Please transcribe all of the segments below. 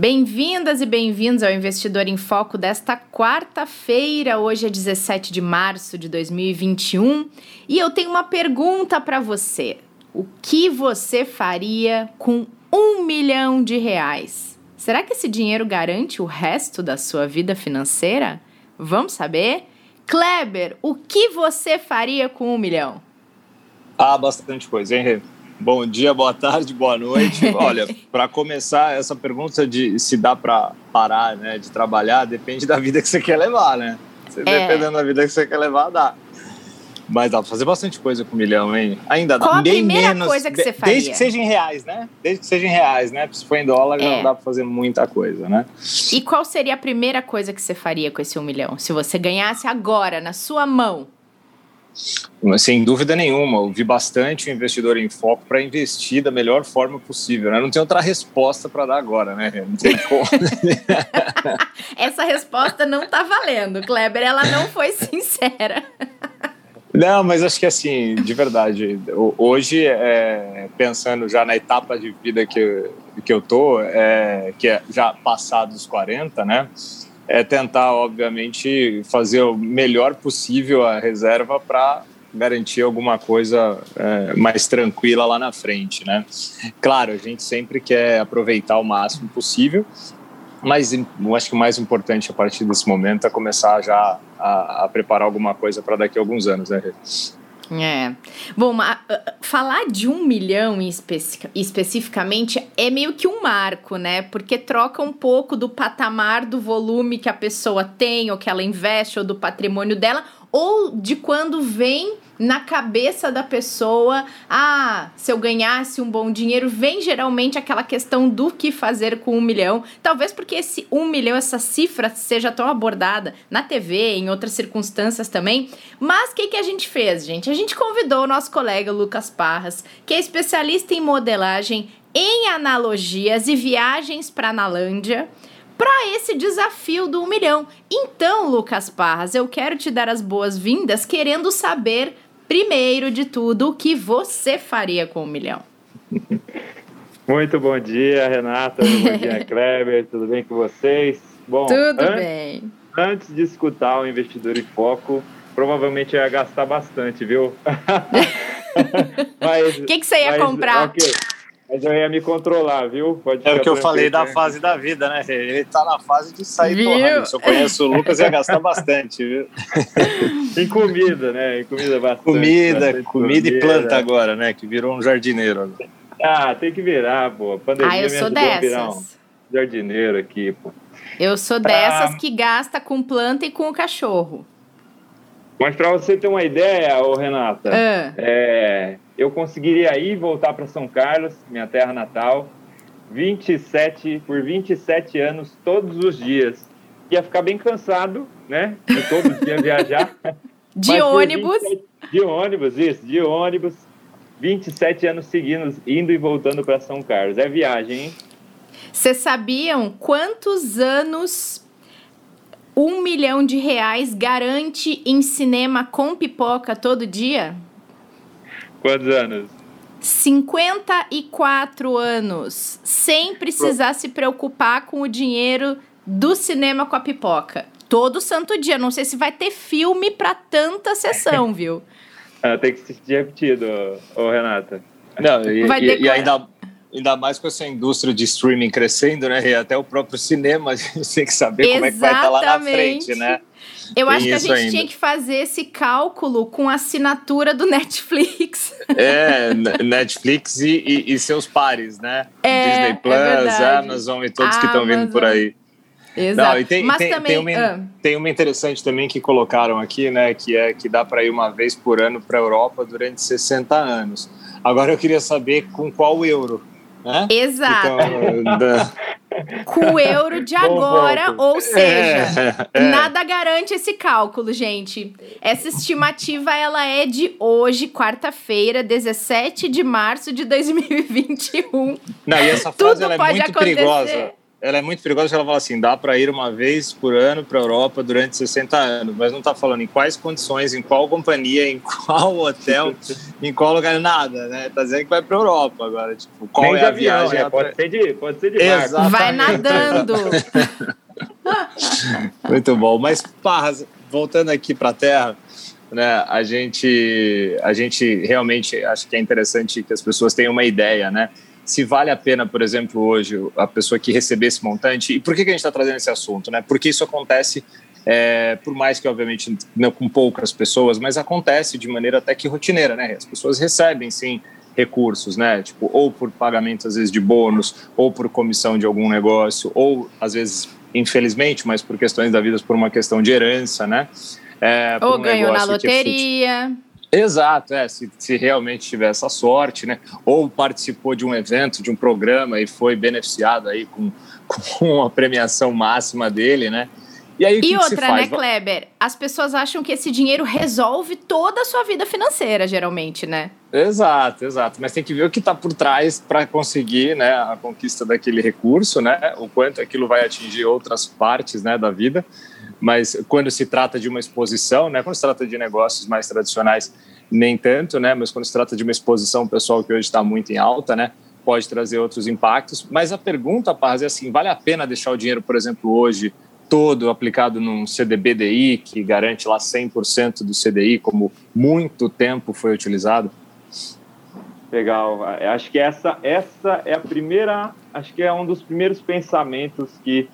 Bem-vindas e bem-vindos ao Investidor em Foco desta quarta-feira. Hoje é 17 de março de 2021 e eu tenho uma pergunta para você. O que você faria com um milhão de reais? Será que esse dinheiro garante o resto da sua vida financeira? Vamos saber? Kleber, o que você faria com um milhão? Ah, bastante coisa, hein, Rê? Bom dia, boa tarde, boa noite. Olha, para começar, essa pergunta de se dá para parar né, de trabalhar depende da vida que você quer levar, né? Você, é. Dependendo da vida que você quer levar, dá. Mas dá pra fazer bastante coisa com um milhão, hein? Ainda dá. Qual a primeira menos, coisa que você faria? Desde que seja em reais, né? Desde que seja em reais, né? Se for em dólar, é. não dá pra fazer muita coisa, né? E qual seria a primeira coisa que você faria com esse um milhão? Se você ganhasse agora, na sua mão? Sem dúvida nenhuma, eu vi bastante o investidor em foco para investir da melhor forma possível. Né? Não tem outra resposta para dar agora, né? Não tem como. Essa resposta não está valendo, Kleber. Ela não foi sincera. Não, mas acho que assim, de verdade, hoje, é, pensando já na etapa de vida que, eu, que eu tô, é, que é já passado dos 40, né? É tentar, obviamente, fazer o melhor possível a reserva para garantir alguma coisa é, mais tranquila lá na frente, né? Claro, a gente sempre quer aproveitar o máximo possível, mas eu acho que o mais importante a partir desse momento é começar já a, a preparar alguma coisa para daqui a alguns anos, né? É. Bom, falar de um milhão especi especificamente é meio que um marco, né? Porque troca um pouco do patamar do volume que a pessoa tem, ou que ela investe, ou do patrimônio dela, ou de quando vem na cabeça da pessoa, ah, se eu ganhasse um bom dinheiro, vem geralmente aquela questão do que fazer com um milhão. Talvez porque esse um milhão, essa cifra, seja tão abordada na TV, em outras circunstâncias também. Mas o que, que a gente fez, gente? A gente convidou o nosso colega Lucas Parras, que é especialista em modelagem em analogias e viagens para a Nalândia para esse desafio do um milhão. Então, Lucas Parras, eu quero te dar as boas-vindas querendo saber primeiro de tudo, o que você faria com um milhão? Muito bom dia, Renata. Bom dia, Kleber. Tudo bem com vocês? Bom, tudo antes, bem. Antes de escutar o investidor em foco, provavelmente eu ia gastar bastante, viu? O que, que você ia mas, comprar? Okay. Mas eu ia me controlar, viu? Pode é o que eu falei da fase da vida, né? Ele tá na fase de sair viu? torrando. Se eu conheço o Lucas, ia gastar bastante, viu? em comida, né? Em comida bastante. Comida, bastante comida, e planta agora, né? Que virou um jardineiro. Ah, tem que virar, pô. A pandemia ah, eu sou dessas. virar um jardineiro aqui, pô. Eu sou dessas que gasta com planta e com o cachorro. Mas para você ter uma ideia, ô Renata, ah. é, eu conseguiria ir voltar para São Carlos, minha terra natal, 27 por 27 anos todos os dias. Ia ficar bem cansado, né? De todos os dias viajar. De ônibus? 27, de ônibus, isso, de ônibus. 27 anos seguidos, indo e voltando para São Carlos. É viagem, hein? Vocês sabiam quantos anos um milhão de reais garante em cinema com pipoca todo dia? Quantos anos? 54 anos, sem precisar se preocupar com o dinheiro do cinema com a pipoca. Todo santo dia. Não sei se vai ter filme para tanta sessão, viu? ah, tem que ser repetido, ô, Renata. Não, e, e, e ainda, ainda mais com essa indústria de streaming crescendo, né? E até o próprio cinema, a gente tem que saber Exatamente. como é que vai estar tá lá na frente, né? Eu Tem acho que a gente ainda. tinha que fazer esse cálculo com a assinatura do Netflix. É, Netflix e, e, e seus pares, né? É, Disney é Plus, é Amazon e todos Amazon. que estão vindo por aí. Exato. Não, tem, Mas tem, também. Tem uma, ah. tem uma, interessante também que colocaram aqui, né? Que é que dá para ir uma vez por ano para a Europa durante 60 anos. Agora eu queria saber com qual euro. Né? Exato. Então, com o euro de agora, ou seja, é, é. nada garante esse cálculo, gente. Essa estimativa ela é de hoje, quarta-feira, 17 de março de 2021. Não, e essa frase Tudo ela é muito acontecer. perigosa ela é muito perigosa, ela fala assim, dá para ir uma vez por ano para a Europa durante 60 anos, mas não está falando em quais condições, em qual companhia, em qual hotel, em qual lugar, nada, né? Tá dizendo que vai para a Europa agora, tipo, qual Nem é a avião, viagem? É, pode, ser de, pode ser de Vai nadando! muito bom, mas Parras, voltando aqui para a Terra, né, a gente, a gente realmente acho que é interessante que as pessoas tenham uma ideia, né? Se vale a pena, por exemplo, hoje, a pessoa que receber esse montante. E por que, que a gente está trazendo esse assunto? Né? Porque isso acontece, é, por mais que, obviamente, não com poucas pessoas, mas acontece de maneira até que rotineira. Né? As pessoas recebem, sim, recursos, né? Tipo, ou por pagamentos, às vezes, de bônus, ou por comissão de algum negócio, ou, às vezes, infelizmente, mas por questões da vida, por uma questão de herança, né? É, ou um ganhou na loteria. Exato, é, se, se realmente tiver essa sorte, né? Ou participou de um evento, de um programa e foi beneficiado aí com, com a premiação máxima dele, né? E, aí, e outra, né, Kleber? As pessoas acham que esse dinheiro resolve toda a sua vida financeira, geralmente, né? Exato, exato. Mas tem que ver o que está por trás para conseguir né, a conquista daquele recurso, né? O quanto aquilo vai atingir outras partes né, da vida mas quando se trata de uma exposição, né, quando se trata de negócios mais tradicionais, nem tanto, né, mas quando se trata de uma exposição pessoal que hoje está muito em alta, né, pode trazer outros impactos. Mas a pergunta, Paz, é assim, vale a pena deixar o dinheiro, por exemplo, hoje todo aplicado num CDBDI que garante lá 100% do CDI, como muito tempo foi utilizado? Legal. Acho que essa essa é a primeira, acho que é um dos primeiros pensamentos que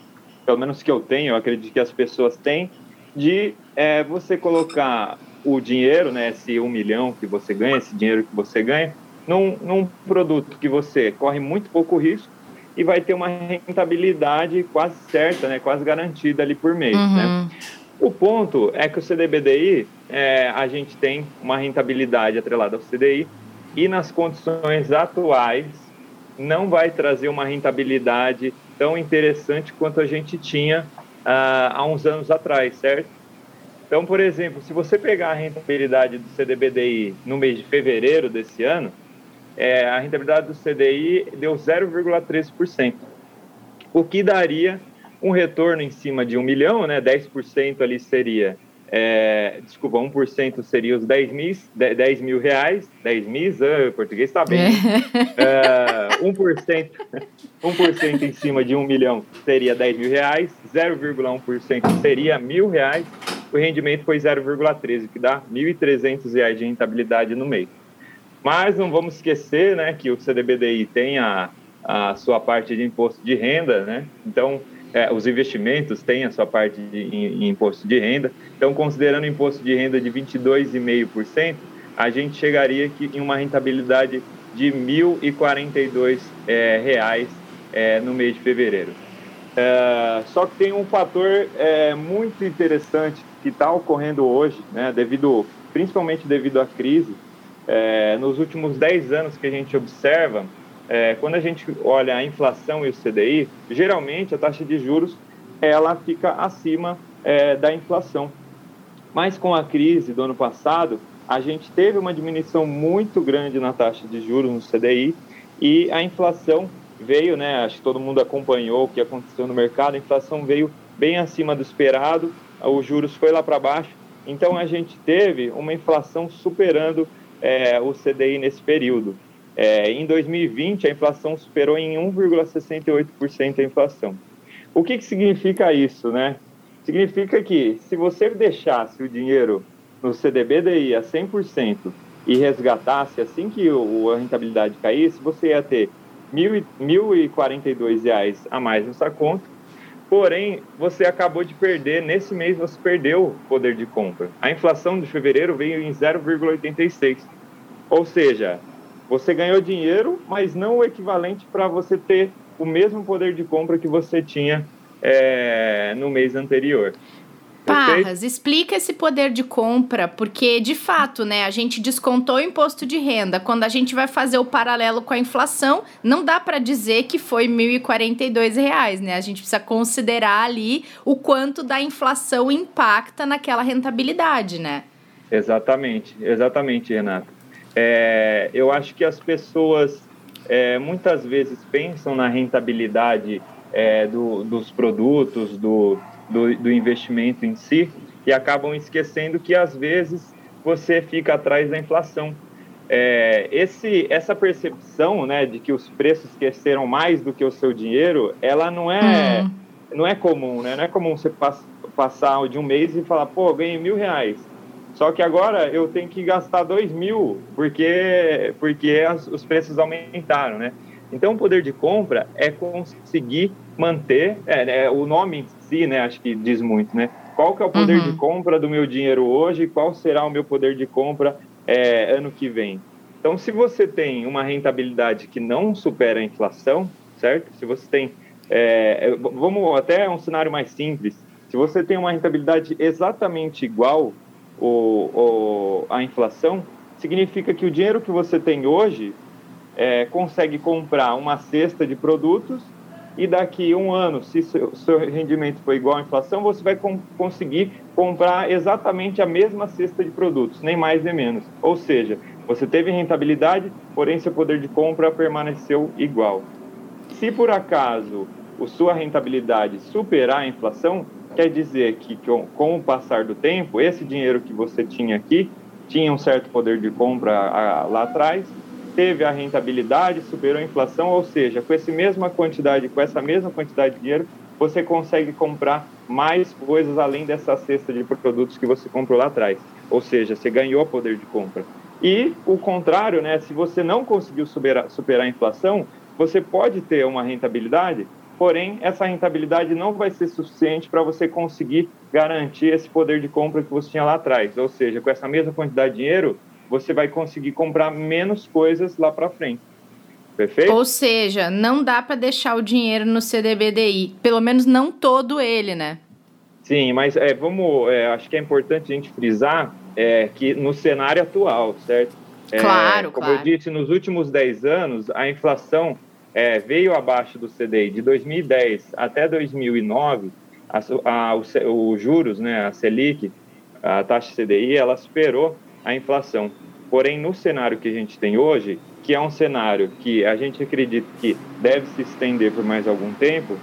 pelo menos que eu tenho, eu acredito que as pessoas têm, de é, você colocar o dinheiro, né, esse um milhão que você ganha, esse dinheiro que você ganha, num, num produto que você corre muito pouco risco e vai ter uma rentabilidade quase certa, né, quase garantida ali por mês, né? uhum. né? O ponto é que o CDBDI, é, a gente tem uma rentabilidade atrelada ao CDI e nas condições atuais não vai trazer uma rentabilidade tão interessante quanto a gente tinha ah, há uns anos atrás, certo? Então, por exemplo, se você pegar a rentabilidade do CDBDI no mês de fevereiro desse ano, é, a rentabilidade do CDI deu 0,13%, o que daria um retorno em cima de um milhão, né? 10% ali seria é, desculpa, 1% seria os 10 mil, 10 mil reais, 10 mil, uh, o português está bem. É. Uh, 1%, 1% em cima de 1 milhão seria 10 mil reais, 0,1% seria mil reais, o rendimento foi 0,13, que dá 1.300 reais de rentabilidade no mês. Mas não vamos esquecer né, que o CDBDI tem a, a sua parte de imposto de renda, né? Então, é, os investimentos têm a sua parte de, em, em, imposto de renda. Então, considerando imposto de renda de 22,5%, a gente chegaria aqui em uma rentabilidade de R$ 1.042 é, reais, é, no mês de fevereiro. É, só que tem um fator é, muito interessante que está ocorrendo hoje, né, devido, principalmente devido à crise. É, nos últimos 10 anos que a gente observa, é, quando a gente olha a inflação e o CDI, geralmente a taxa de juros ela fica acima é, da inflação. Mas com a crise do ano passado, a gente teve uma diminuição muito grande na taxa de juros no CDI e a inflação veio, né? Acho que todo mundo acompanhou o que aconteceu no mercado. A inflação veio bem acima do esperado, os juros foi lá para baixo. Então a gente teve uma inflação superando é, o CDI nesse período. É, em 2020, a inflação superou em 1,68% a inflação. O que, que significa isso, né? Significa que se você deixasse o dinheiro no CDBDI a 100% e resgatasse assim que o, a rentabilidade caísse, você ia ter R$ 1.042 a mais na sua conta, porém, você acabou de perder, nesse mês você perdeu o poder de compra. A inflação de fevereiro veio em 0,86%. Ou seja, você ganhou dinheiro, mas não o equivalente para você ter o mesmo poder de compra que você tinha é, no mês anterior. Parras, explica esse poder de compra, porque de fato, né, a gente descontou o imposto de renda. Quando a gente vai fazer o paralelo com a inflação, não dá para dizer que foi R$ 1.042, né? A gente precisa considerar ali o quanto da inflação impacta naquela rentabilidade, né? Exatamente, exatamente, Renata. É, eu acho que as pessoas é, muitas vezes pensam na rentabilidade é, do, dos produtos, do, do, do investimento em si, e acabam esquecendo que às vezes você fica atrás da inflação. É, esse, essa percepção né, de que os preços cresceram mais do que o seu dinheiro, ela não é, uhum. não é comum, né? Não é comum você pass, passar de um mês e falar, pô, ganhei mil reais. Só que agora eu tenho que gastar dois mil porque, porque as, os preços aumentaram, né? Então, o poder de compra é conseguir manter, é, é, o nome em si, né, acho que diz muito, né? Qual que é o poder uhum. de compra do meu dinheiro hoje? Qual será o meu poder de compra é, ano que vem? Então, se você tem uma rentabilidade que não supera a inflação, certo? Se você tem, é, é vamos até um cenário mais simples. Se você tem uma rentabilidade exatamente igual o, o, a inflação, significa que o dinheiro que você tem hoje é, consegue comprar uma cesta de produtos e daqui um ano, se seu, seu rendimento for igual à inflação, você vai com, conseguir comprar exatamente a mesma cesta de produtos, nem mais nem menos. Ou seja, você teve rentabilidade, porém seu poder de compra permaneceu igual. Se por acaso a sua rentabilidade superar a inflação, quer dizer que com o passar do tempo, esse dinheiro que você tinha aqui tinha um certo poder de compra lá atrás, teve a rentabilidade, superou a inflação, ou seja, com essa mesma quantidade, com essa mesma quantidade de dinheiro, você consegue comprar mais coisas além dessa cesta de produtos que você comprou lá atrás. Ou seja, você ganhou poder de compra. E o contrário, né? Se você não conseguiu superar, superar a inflação, você pode ter uma rentabilidade, porém essa rentabilidade não vai ser suficiente para você conseguir garantir esse poder de compra que você tinha lá atrás. Ou seja, com essa mesma quantidade de dinheiro, você vai conseguir comprar menos coisas lá para frente. Perfeito? Ou seja, não dá para deixar o dinheiro no CDBDI, pelo menos não todo ele, né? Sim, mas é, vamos, é, acho que é importante a gente frisar é, que no cenário atual, certo? É, claro, como claro. eu disse, nos últimos 10 anos, a inflação é, veio abaixo do CDI. De 2010 até 2009, a, a, juros, né, a Selic, a taxa CDI, ela superou a inflação. Porém, no cenário que a gente tem hoje, que é um cenário que a gente acredita que deve se estender por mais algum tempo,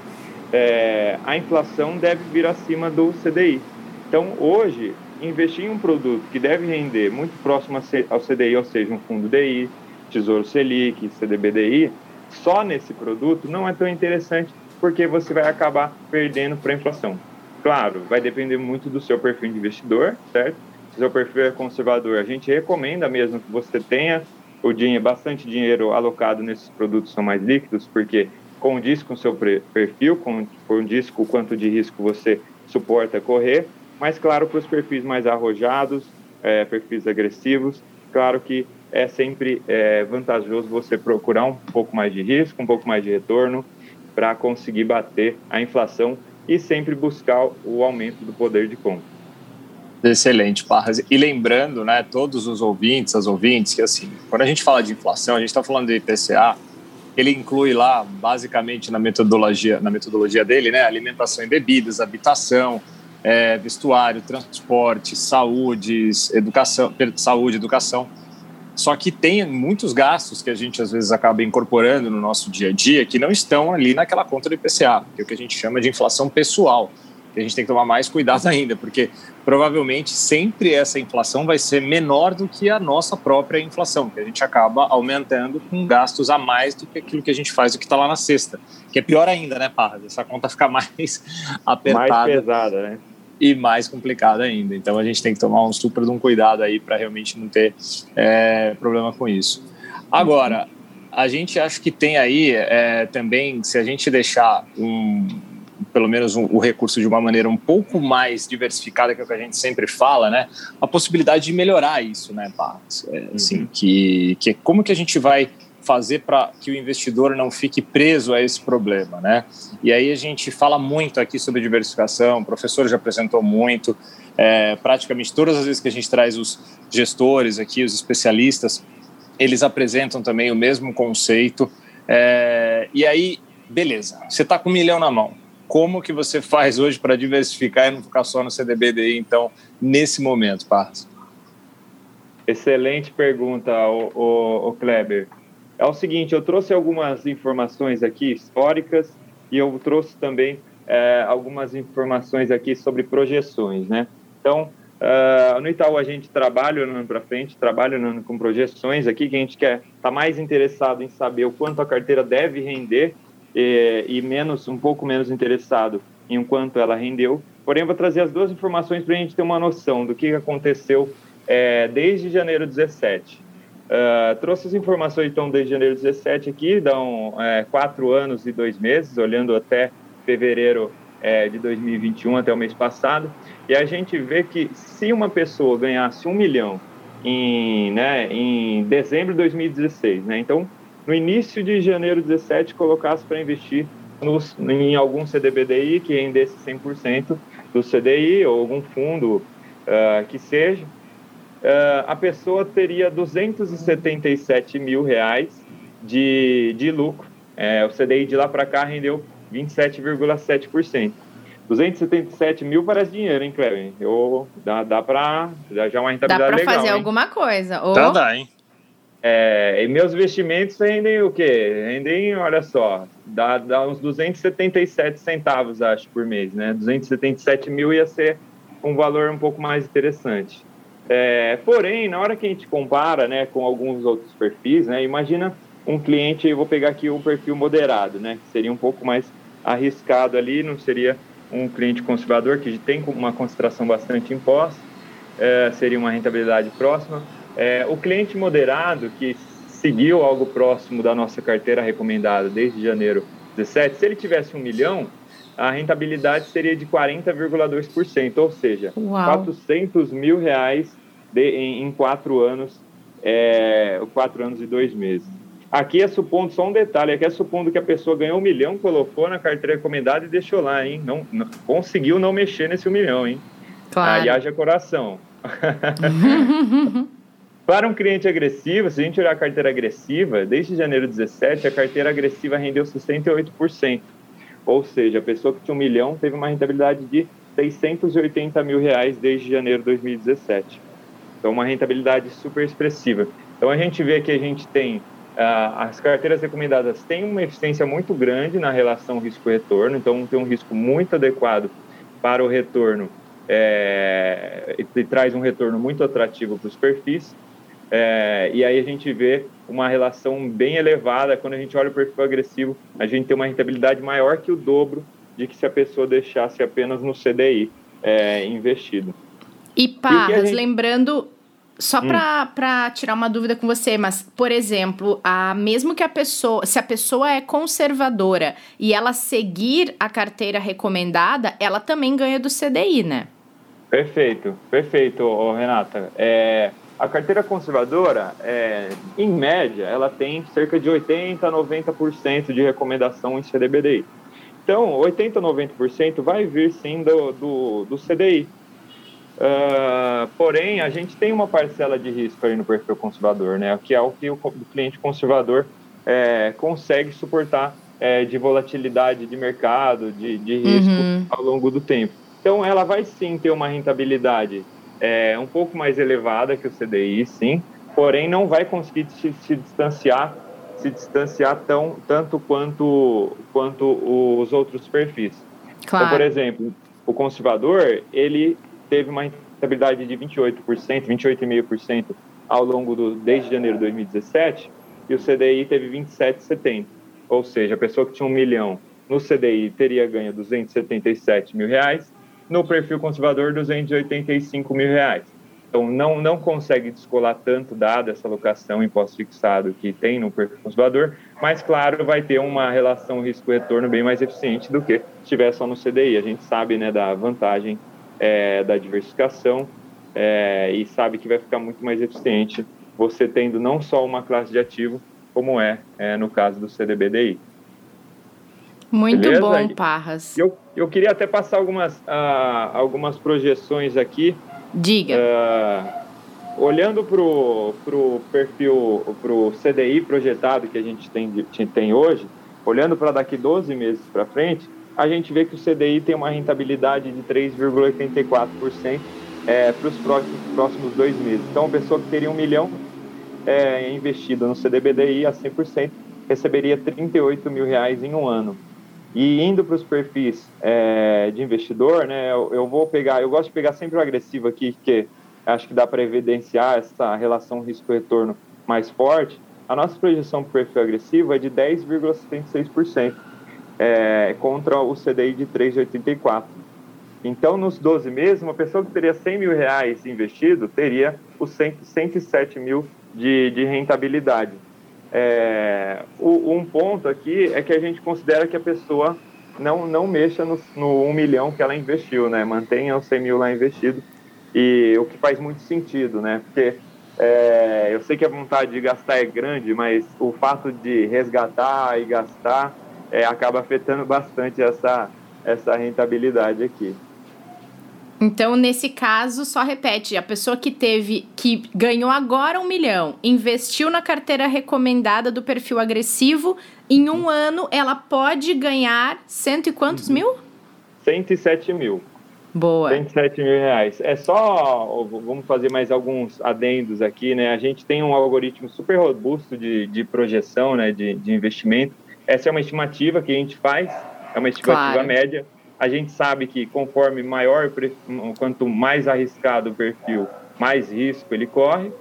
é, a inflação deve vir acima do CDI. Então, hoje, investir em um produto que deve render muito próximo ao CDI, ou seja, um fundo DI, Tesouro Selic, CDBDI, só nesse produto não é tão interessante porque você vai acabar perdendo para a inflação. Claro, vai depender muito do seu perfil de investidor, certo? se seu perfil é conservador, a gente recomenda mesmo que você tenha o dinheiro, bastante dinheiro alocado nesses produtos são mais líquidos, porque condiz com o seu perfil, condiz com o quanto de risco você suporta correr, mas claro, para os perfis mais arrojados, é, perfis agressivos, claro que é sempre é, vantajoso você procurar um pouco mais de risco, um pouco mais de retorno, para conseguir bater a inflação e sempre buscar o aumento do poder de compra. Excelente, Parras. E lembrando, né, todos os ouvintes, as ouvintes, que assim, quando a gente fala de inflação, a gente está falando de IPCA, ele inclui lá, basicamente, na metodologia, na metodologia dele, né, alimentação e bebidas, habitação, é, vestuário, transporte, saúde, educação, saúde, educação. Só que tem muitos gastos que a gente às vezes acaba incorporando no nosso dia a dia que não estão ali naquela conta do IPCA, que é o que a gente chama de inflação pessoal a gente tem que tomar mais cuidado ainda, porque provavelmente sempre essa inflação vai ser menor do que a nossa própria inflação, que a gente acaba aumentando com gastos a mais do que aquilo que a gente faz, o que está lá na cesta. Que é pior ainda, né, Parras? Essa conta fica mais apertada. Mais pesada, né? E mais complicada ainda. Então a gente tem que tomar um super de um cuidado aí para realmente não ter é, problema com isso. Agora, a gente acha que tem aí é, também, se a gente deixar um pelo menos um, o recurso de uma maneira um pouco mais diversificada, que é o que a gente sempre fala, né? A possibilidade de melhorar isso, né, Pax? É, assim, uhum. que, que como que a gente vai fazer para que o investidor não fique preso a esse problema, né? E aí a gente fala muito aqui sobre diversificação, o professor já apresentou muito, é, praticamente todas as vezes que a gente traz os gestores aqui, os especialistas, eles apresentam também o mesmo conceito. É, e aí, beleza, você está com um milhão na mão. Como que você faz hoje para diversificar e não ficar só no CDBDI, então, nesse momento, Parras? Excelente pergunta, o, o, o Kleber. É o seguinte, eu trouxe algumas informações aqui históricas e eu trouxe também é, algumas informações aqui sobre projeções, né? Então, uh, no Itaú a gente trabalha olhando para frente, trabalha olhando com projeções aqui, que a gente quer está mais interessado em saber o quanto a carteira deve render e, e menos, um pouco menos interessado em o quanto ela rendeu. Porém, vou trazer as duas informações para a gente ter uma noção do que aconteceu é, desde janeiro 17. Uh, trouxe as informações, então, desde janeiro 17 aqui, dão é, quatro anos e dois meses, olhando até fevereiro é, de 2021, até o mês passado, e a gente vê que se uma pessoa ganhasse um milhão em, né, em dezembro de 2016, né, então, no início de janeiro 17, colocasse para investir nos, em algum CDBDI que rendesse 100% do CDI, ou algum fundo uh, que seja, uh, a pessoa teria 277 mil reais de, de lucro. É, o CDI de lá para cá rendeu 27,7%. 277 mil parece dinheiro, hein, Cleber? Eu, dá, dá para já é uma rentabilidade legal. Dá para fazer hein? alguma coisa. Ou... Tá, dá, hein? É, e meus investimentos rendem o quê? Rendem, olha só, dá, dá uns 277 centavos, acho, por mês, né? 277 mil ia ser um valor um pouco mais interessante. É, porém, na hora que a gente compara né, com alguns outros perfis, né, imagina um cliente, eu vou pegar aqui um perfil moderado, né, que seria um pouco mais arriscado ali, não seria um cliente conservador que tem uma concentração bastante imposta, é, seria uma rentabilidade próxima. É, o cliente moderado que seguiu algo próximo da nossa carteira recomendada desde janeiro 17, se ele tivesse um milhão, a rentabilidade seria de 40,2%, ou seja, Uau. 400 mil reais de, em, em, quatro anos, é, quatro anos e dois meses. Aqui é supondo, só um detalhe, aqui é supondo que a pessoa ganhou um milhão, colocou na carteira recomendada e deixou lá, hein? Não, não conseguiu não mexer nesse um milhão, hein? Claro. Aí haja coração. Para um cliente agressivo, se a gente olhar a carteira agressiva, desde janeiro 17, a carteira agressiva rendeu 68%. Ou seja, a pessoa que tinha um milhão teve uma rentabilidade de 680 mil reais desde janeiro de 2017. Então, uma rentabilidade super expressiva. Então, a gente vê que a gente tem Uh, as carteiras recomendadas têm uma eficiência muito grande na relação risco-retorno, então tem um risco muito adequado para o retorno é, e, e, traz um retorno muito atrativo para os perfis. É, e aí a gente vê uma relação bem elevada. Quando a gente olha o perfil agressivo, a gente tem uma rentabilidade maior que o dobro de que se a pessoa deixasse apenas no CDI é, investido. E Parras, gente... lembrando, só hum. para tirar uma dúvida com você, mas, por exemplo, a, mesmo que a pessoa, se a pessoa é conservadora e ela seguir a carteira recomendada, ela também ganha do CDI, né? Perfeito, perfeito, Renata. É, a carteira conservadora, é, em média, ela tem cerca de 80% a 90% de recomendação em CDBDI. Então, 80% a 90% vai vir sim do, do, do CDI. Uh, ah, porém, a gente tem uma parcela de risco aí no perfil conservador, né? Que é o que o, cliente conservador é, consegue suportar é, de volatilidade de mercado, de, de risco uhum. ao longo do tempo. Então, ela vai sim ter uma rentabilidade é, um pouco mais elevada que o CDI, sim, porém não vai conseguir se, se distanciar se distanciar tão, tanto quanto, quanto os outros perfis. Claro. Então, por exemplo, o conservador, ele teve uma rentabilidade de 28%, 28,5% ao longo do desde janeiro de 2017 e o CDI teve 27,70. Ou seja, a pessoa que tinha um milhão no CDI teria ganho 277 mil reais no perfil conservador 285 mil reais. Então, não, não consegue descolar tanto dada essa alocação imposto fixado que tem no perfil conservador, mas, claro, vai ter uma relação risco-retorno bem mais eficiente do que se estiver só no CDI. A gente sabe né, da vantagem é, da diversificação é, e sabe que vai ficar muito mais eficiente você tendo não só uma classe de ativo, como é, é no caso do CDBDI. Muito Beleza? bom, Parras. Eu, eu queria até passar algumas, uh, algumas projeções aqui. Diga. Uh, olhando para o perfil, para o CDI projetado que a gente tem, tem hoje, olhando para daqui 12 meses para frente, a gente vê que o CDI tem uma rentabilidade de 3,84% é, para os próximos, próximos dois meses. Então, a pessoa que teria um milhão é, investido no CDBDI a 100% receberia 38 mil reais em um ano. E indo para os perfis é, de investidor, né, eu, eu, vou pegar, eu gosto de pegar sempre o agressivo aqui, porque acho que dá para evidenciar essa relação risco-retorno mais forte. A nossa projeção para o perfil agressivo é de 10,76% é, contra o CDI de 3,84%. Então, nos 12 meses, uma pessoa que teria 100 mil reais investido teria os 107 mil de, de rentabilidade. É, o, um ponto aqui é que a gente considera que a pessoa não, não mexa no, no 1 milhão que ela investiu, né? Mantenha os 100 mil lá investido. E o que faz muito sentido, né? Porque é, eu sei que a vontade de gastar é grande, mas o fato de resgatar e gastar é, acaba afetando bastante essa, essa rentabilidade aqui. Então, nesse caso, só repete, a pessoa que teve, que ganhou agora um milhão, investiu na carteira recomendada do perfil agressivo, em um ano ela pode ganhar cento e quantos uhum. mil? 107 mil. Boa. 107 mil reais. É só, vamos fazer mais alguns adendos aqui, né? A gente tem um algoritmo super robusto de, de projeção, né, de, de investimento. Essa é uma estimativa que a gente faz, é uma estimativa claro. média a gente sabe que conforme maior, quanto mais arriscado o perfil, mais risco ele corre.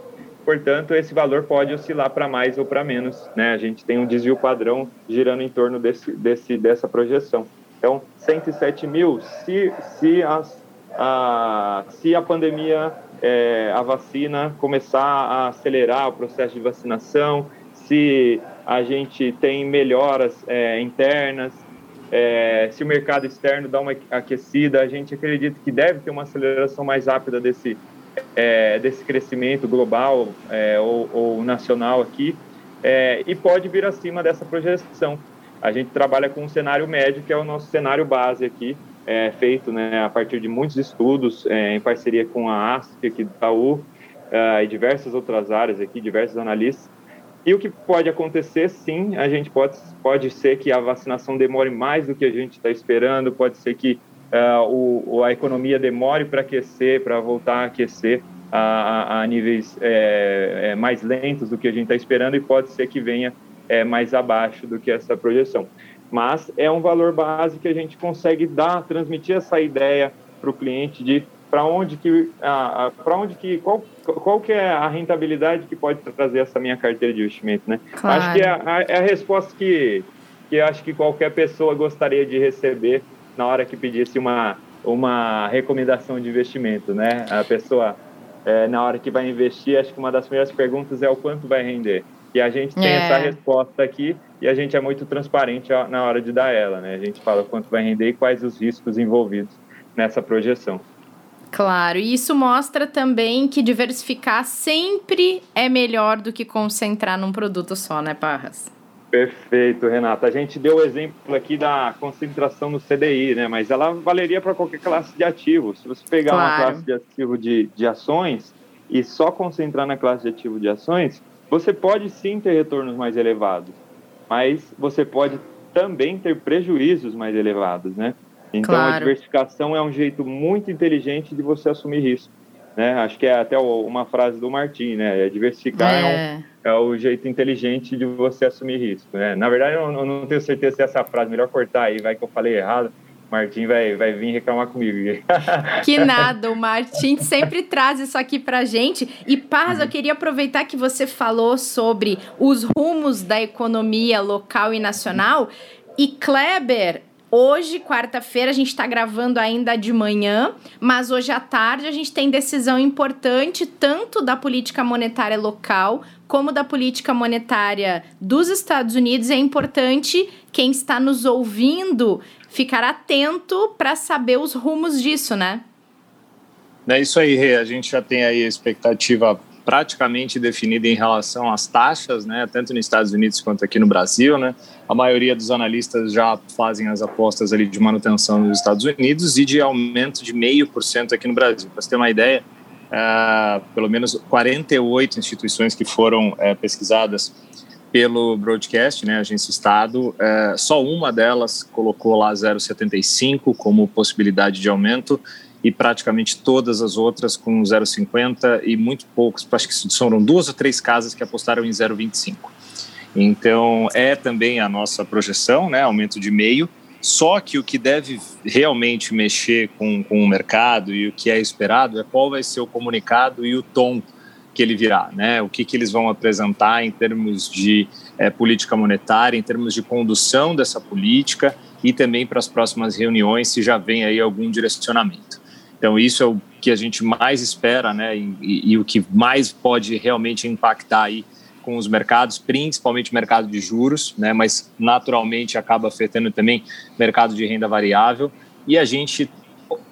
Portanto, esse valor pode oscilar para mais ou para menos. Né? A gente tem um desvio padrão girando em torno desse, desse, dessa projeção. Então, 107 mil, se, se, as, a, se a pandemia, é, a vacina começar a acelerar o processo de vacinação, se a gente tem melhoras é, internas, é, se o mercado externo dá uma aquecida, a gente acredita que deve ter uma aceleração mais rápida desse, é, desse crescimento global é, ou, ou, nacional aqui, é, e pode vir acima dessa projeção. A gente trabalha com um cenário médio, que é o nosso cenário base aqui, é, feito né, a partir de muitos estudos, é, em parceria com a ASP aqui do Itaú, e diversas outras áreas aqui, diversos analistas, e o que pode acontecer, sim, a gente pode, pode ser que a vacinação demore mais do que a gente está esperando, pode ser que uh, o, a economia demore para aquecer, para voltar a aquecer a, a, a níveis é, é, mais lentos do que a gente está esperando e pode ser que venha é, mais abaixo do que essa projeção. Mas é um valor base que a gente consegue dar, transmitir essa ideia para o cliente de para onde que para onde que qual, qual que é a rentabilidade que pode trazer essa minha carteira de investimento, né? Claro. Acho que é a, é a resposta que que acho que qualquer pessoa gostaria de receber na hora que pedisse uma uma recomendação de investimento, né? A pessoa é, na hora que vai investir, acho que uma das primeiras perguntas é o quanto vai render. E a gente tem é. essa resposta aqui e a gente é muito transparente na hora de dar ela, né? A gente fala quanto vai render e quais os riscos envolvidos nessa projeção. Claro, e isso mostra também que diversificar sempre é melhor do que concentrar num produto só, né, Parras? Perfeito, Renata. A gente deu o exemplo aqui da concentração no CDI, né? Mas ela valeria para qualquer classe de ativo. Se você pegar claro. uma classe de ativo de, de ações e só concentrar na classe de ativo de ações, você pode sim ter retornos mais elevados, mas você pode também ter prejuízos mais elevados, né? Então, claro. a diversificação é um jeito muito inteligente de você assumir risco. Né? Acho que é até uma frase do Martin, né? É diversificar é. É, um, é, o jeito inteligente de você assumir risco. Né? Na verdade, eu, eu não tenho certeza se é essa frase, melhor cortar aí, vai que eu falei errado. Martim vai, vai vir reclamar comigo. Que nada, o Martim sempre traz isso aqui pra gente. E Paz, eu queria aproveitar que você falou sobre os rumos da economia local e nacional. E Kleber, Hoje, quarta-feira, a gente está gravando ainda de manhã, mas hoje à tarde a gente tem decisão importante tanto da política monetária local como da política monetária dos Estados Unidos. É importante quem está nos ouvindo ficar atento para saber os rumos disso, né? É isso aí, Rê. A gente já tem aí a expectativa praticamente definida em relação às taxas, né, tanto nos Estados Unidos quanto aqui no Brasil, né. A maioria dos analistas já fazem as apostas ali de manutenção nos Estados Unidos e de aumento de meio por cento aqui no Brasil. Para você ter uma ideia, é, pelo menos 48 instituições que foram é, pesquisadas pelo broadcast, né, agência Estado, é, só uma delas colocou lá 0,75 como possibilidade de aumento e praticamente todas as outras com 0,50 e muito poucos, acho que foram duas ou três casas que apostaram em 0,25. Então, é também a nossa projeção, né, aumento de meio, só que o que deve realmente mexer com, com o mercado e o que é esperado é qual vai ser o comunicado e o tom que ele virá, né? O que, que eles vão apresentar em termos de é, política monetária, em termos de condução dessa política e também para as próximas reuniões, se já vem aí algum direcionamento. Então, isso é o que a gente mais espera, né? E, e, e o que mais pode realmente impactar aí com os mercados, principalmente o mercado de juros, né? Mas naturalmente acaba afetando também o mercado de renda variável. E a gente,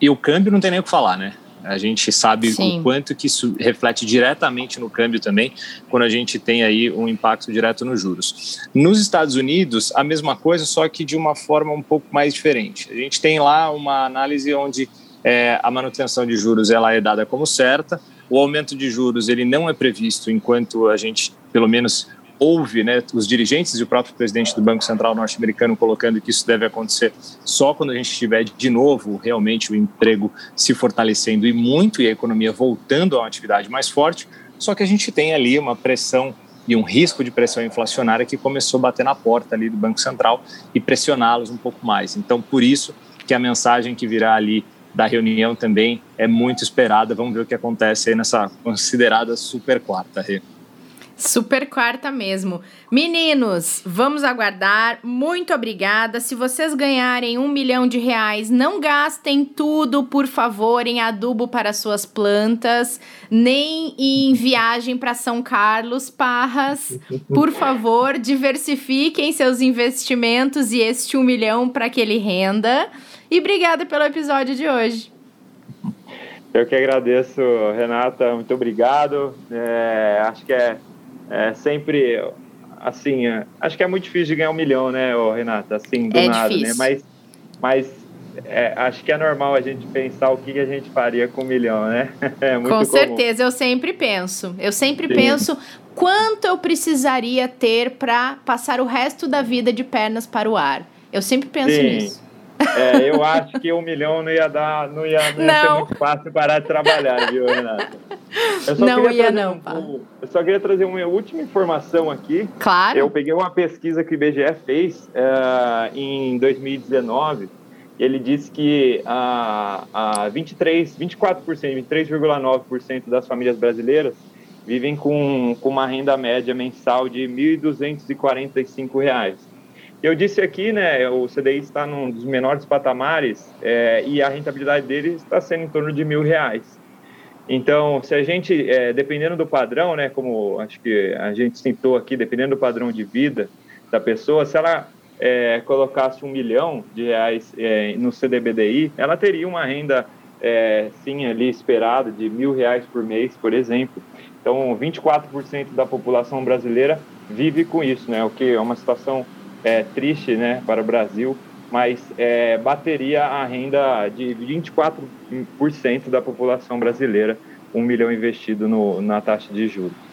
e o câmbio não tem nem o que falar, né? A gente sabe Sim. o quanto que isso reflete diretamente no câmbio também, quando a gente tem aí um impacto direto nos juros. Nos Estados Unidos, a mesma coisa, só que de uma forma um pouco mais diferente. A gente tem lá uma análise onde é, a manutenção de juros ela é dada como certa. O aumento de juros ele não é previsto enquanto a gente, pelo menos, ouve né, os dirigentes e o próprio presidente do Banco Central norte-americano colocando que isso deve acontecer só quando a gente tiver de novo realmente o emprego se fortalecendo e muito e a economia voltando a uma atividade mais forte. Só que a gente tem ali uma pressão e um risco de pressão inflacionária que começou a bater na porta ali do Banco Central e pressioná-los um pouco mais. Então, por isso que a mensagem que virá ali da reunião também é muito esperada. Vamos ver o que acontece aí nessa considerada super quarta, Rê. Super quarta mesmo. Meninos, vamos aguardar. Muito obrigada. Se vocês ganharem um milhão de reais, não gastem tudo, por favor, em adubo para suas plantas, nem em viagem para São Carlos, Parras. Por favor, diversifiquem seus investimentos e este um milhão para que ele renda. E obrigada pelo episódio de hoje. Eu que agradeço, Renata. Muito obrigado. É, acho que é, é, sempre assim. É, acho que é muito difícil de ganhar um milhão, né, Renata? Assim, do é nada, né? difícil. né? Mas, mas é, acho que é normal a gente pensar o que a gente faria com um milhão, né? É com comum. certeza, eu sempre penso. Eu sempre Sim. penso quanto eu precisaria ter para passar o resto da vida de pernas para o ar. Eu sempre penso Sim. nisso. É, eu acho que um milhão não ia dar, não ia, não, não. ia ser muito fácil parar de trabalhar, viu, Renata? não ia não, um, Eu só queria trazer uma última informação aqui. Claro. Eu peguei uma pesquisa que o IBGE fez uh, em 2019. Ele disse que a, a 23, 24%, 23,9% das famílias brasileiras vivem com, com uma renda média mensal de R$ 1.245. Eu disse aqui, né, o CDI está num dos menores patamares é, e a rentabilidade dele está sendo em torno de mil reais. Então, se a gente, é, dependendo do padrão, né, como acho que a gente citou aqui, dependendo do padrão de vida da pessoa, se ela é, colocasse um milhão de reais é, no CDBDI, ela teria uma renda, é, sim, ali esperada de mil reais por mês, por exemplo. Então, 24% da população brasileira vive com isso, né, o que é uma situação é, triste né, para o Brasil, mas é, bateria a renda de 24% da população brasileira, um milhão investido no, na taxa de juros.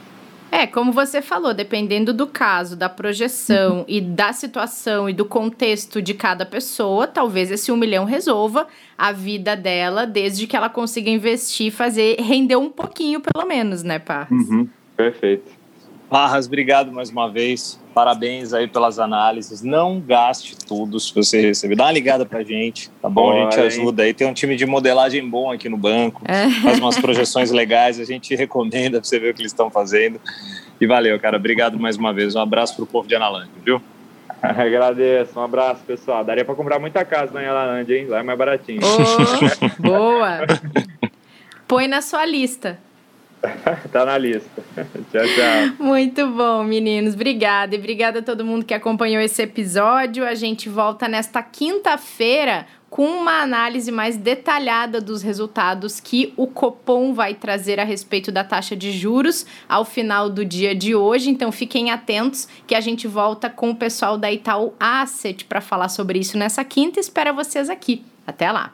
É, como você falou, dependendo do caso, da projeção e da situação e do contexto de cada pessoa, talvez esse um milhão resolva a vida dela, desde que ela consiga investir, fazer render um pouquinho, pelo menos, né, Pá? Uhum, perfeito. Parras, obrigado mais uma vez. Parabéns aí pelas análises. Não gaste tudo se você receber. Dá uma ligada pra gente, tá bom? a gente ajuda aí. Tem um time de modelagem bom aqui no banco. É. Faz umas projeções legais. A gente recomenda pra você ver o que eles estão fazendo. E valeu, cara. Obrigado mais uma vez. Um abraço pro povo de Analândia, viu? Agradeço. Um abraço, pessoal. Daria para comprar muita casa na Analândia, hein? Lá é mais baratinho. Oh, boa! Põe na sua lista. tá na lista. tchau, tchau. Muito bom, meninos. Obrigada. E obrigada a todo mundo que acompanhou esse episódio. A gente volta nesta quinta-feira com uma análise mais detalhada dos resultados que o Copom vai trazer a respeito da taxa de juros ao final do dia de hoje. Então fiquem atentos que a gente volta com o pessoal da Itaú Asset para falar sobre isso nessa quinta. Espero vocês aqui. Até lá.